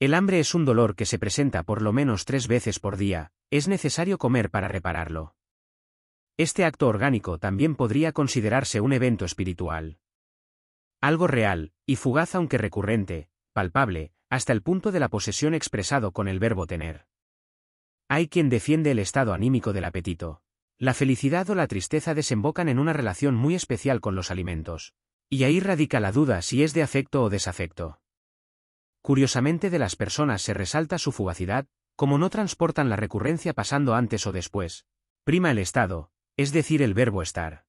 El hambre es un dolor que se presenta por lo menos tres veces por día, es necesario comer para repararlo. Este acto orgánico también podría considerarse un evento espiritual. Algo real, y fugaz aunque recurrente, palpable, hasta el punto de la posesión expresado con el verbo tener. Hay quien defiende el estado anímico del apetito. La felicidad o la tristeza desembocan en una relación muy especial con los alimentos. Y ahí radica la duda si es de afecto o desafecto. Curiosamente de las personas se resalta su fugacidad, como no transportan la recurrencia pasando antes o después. Prima el estado, es decir, el verbo estar.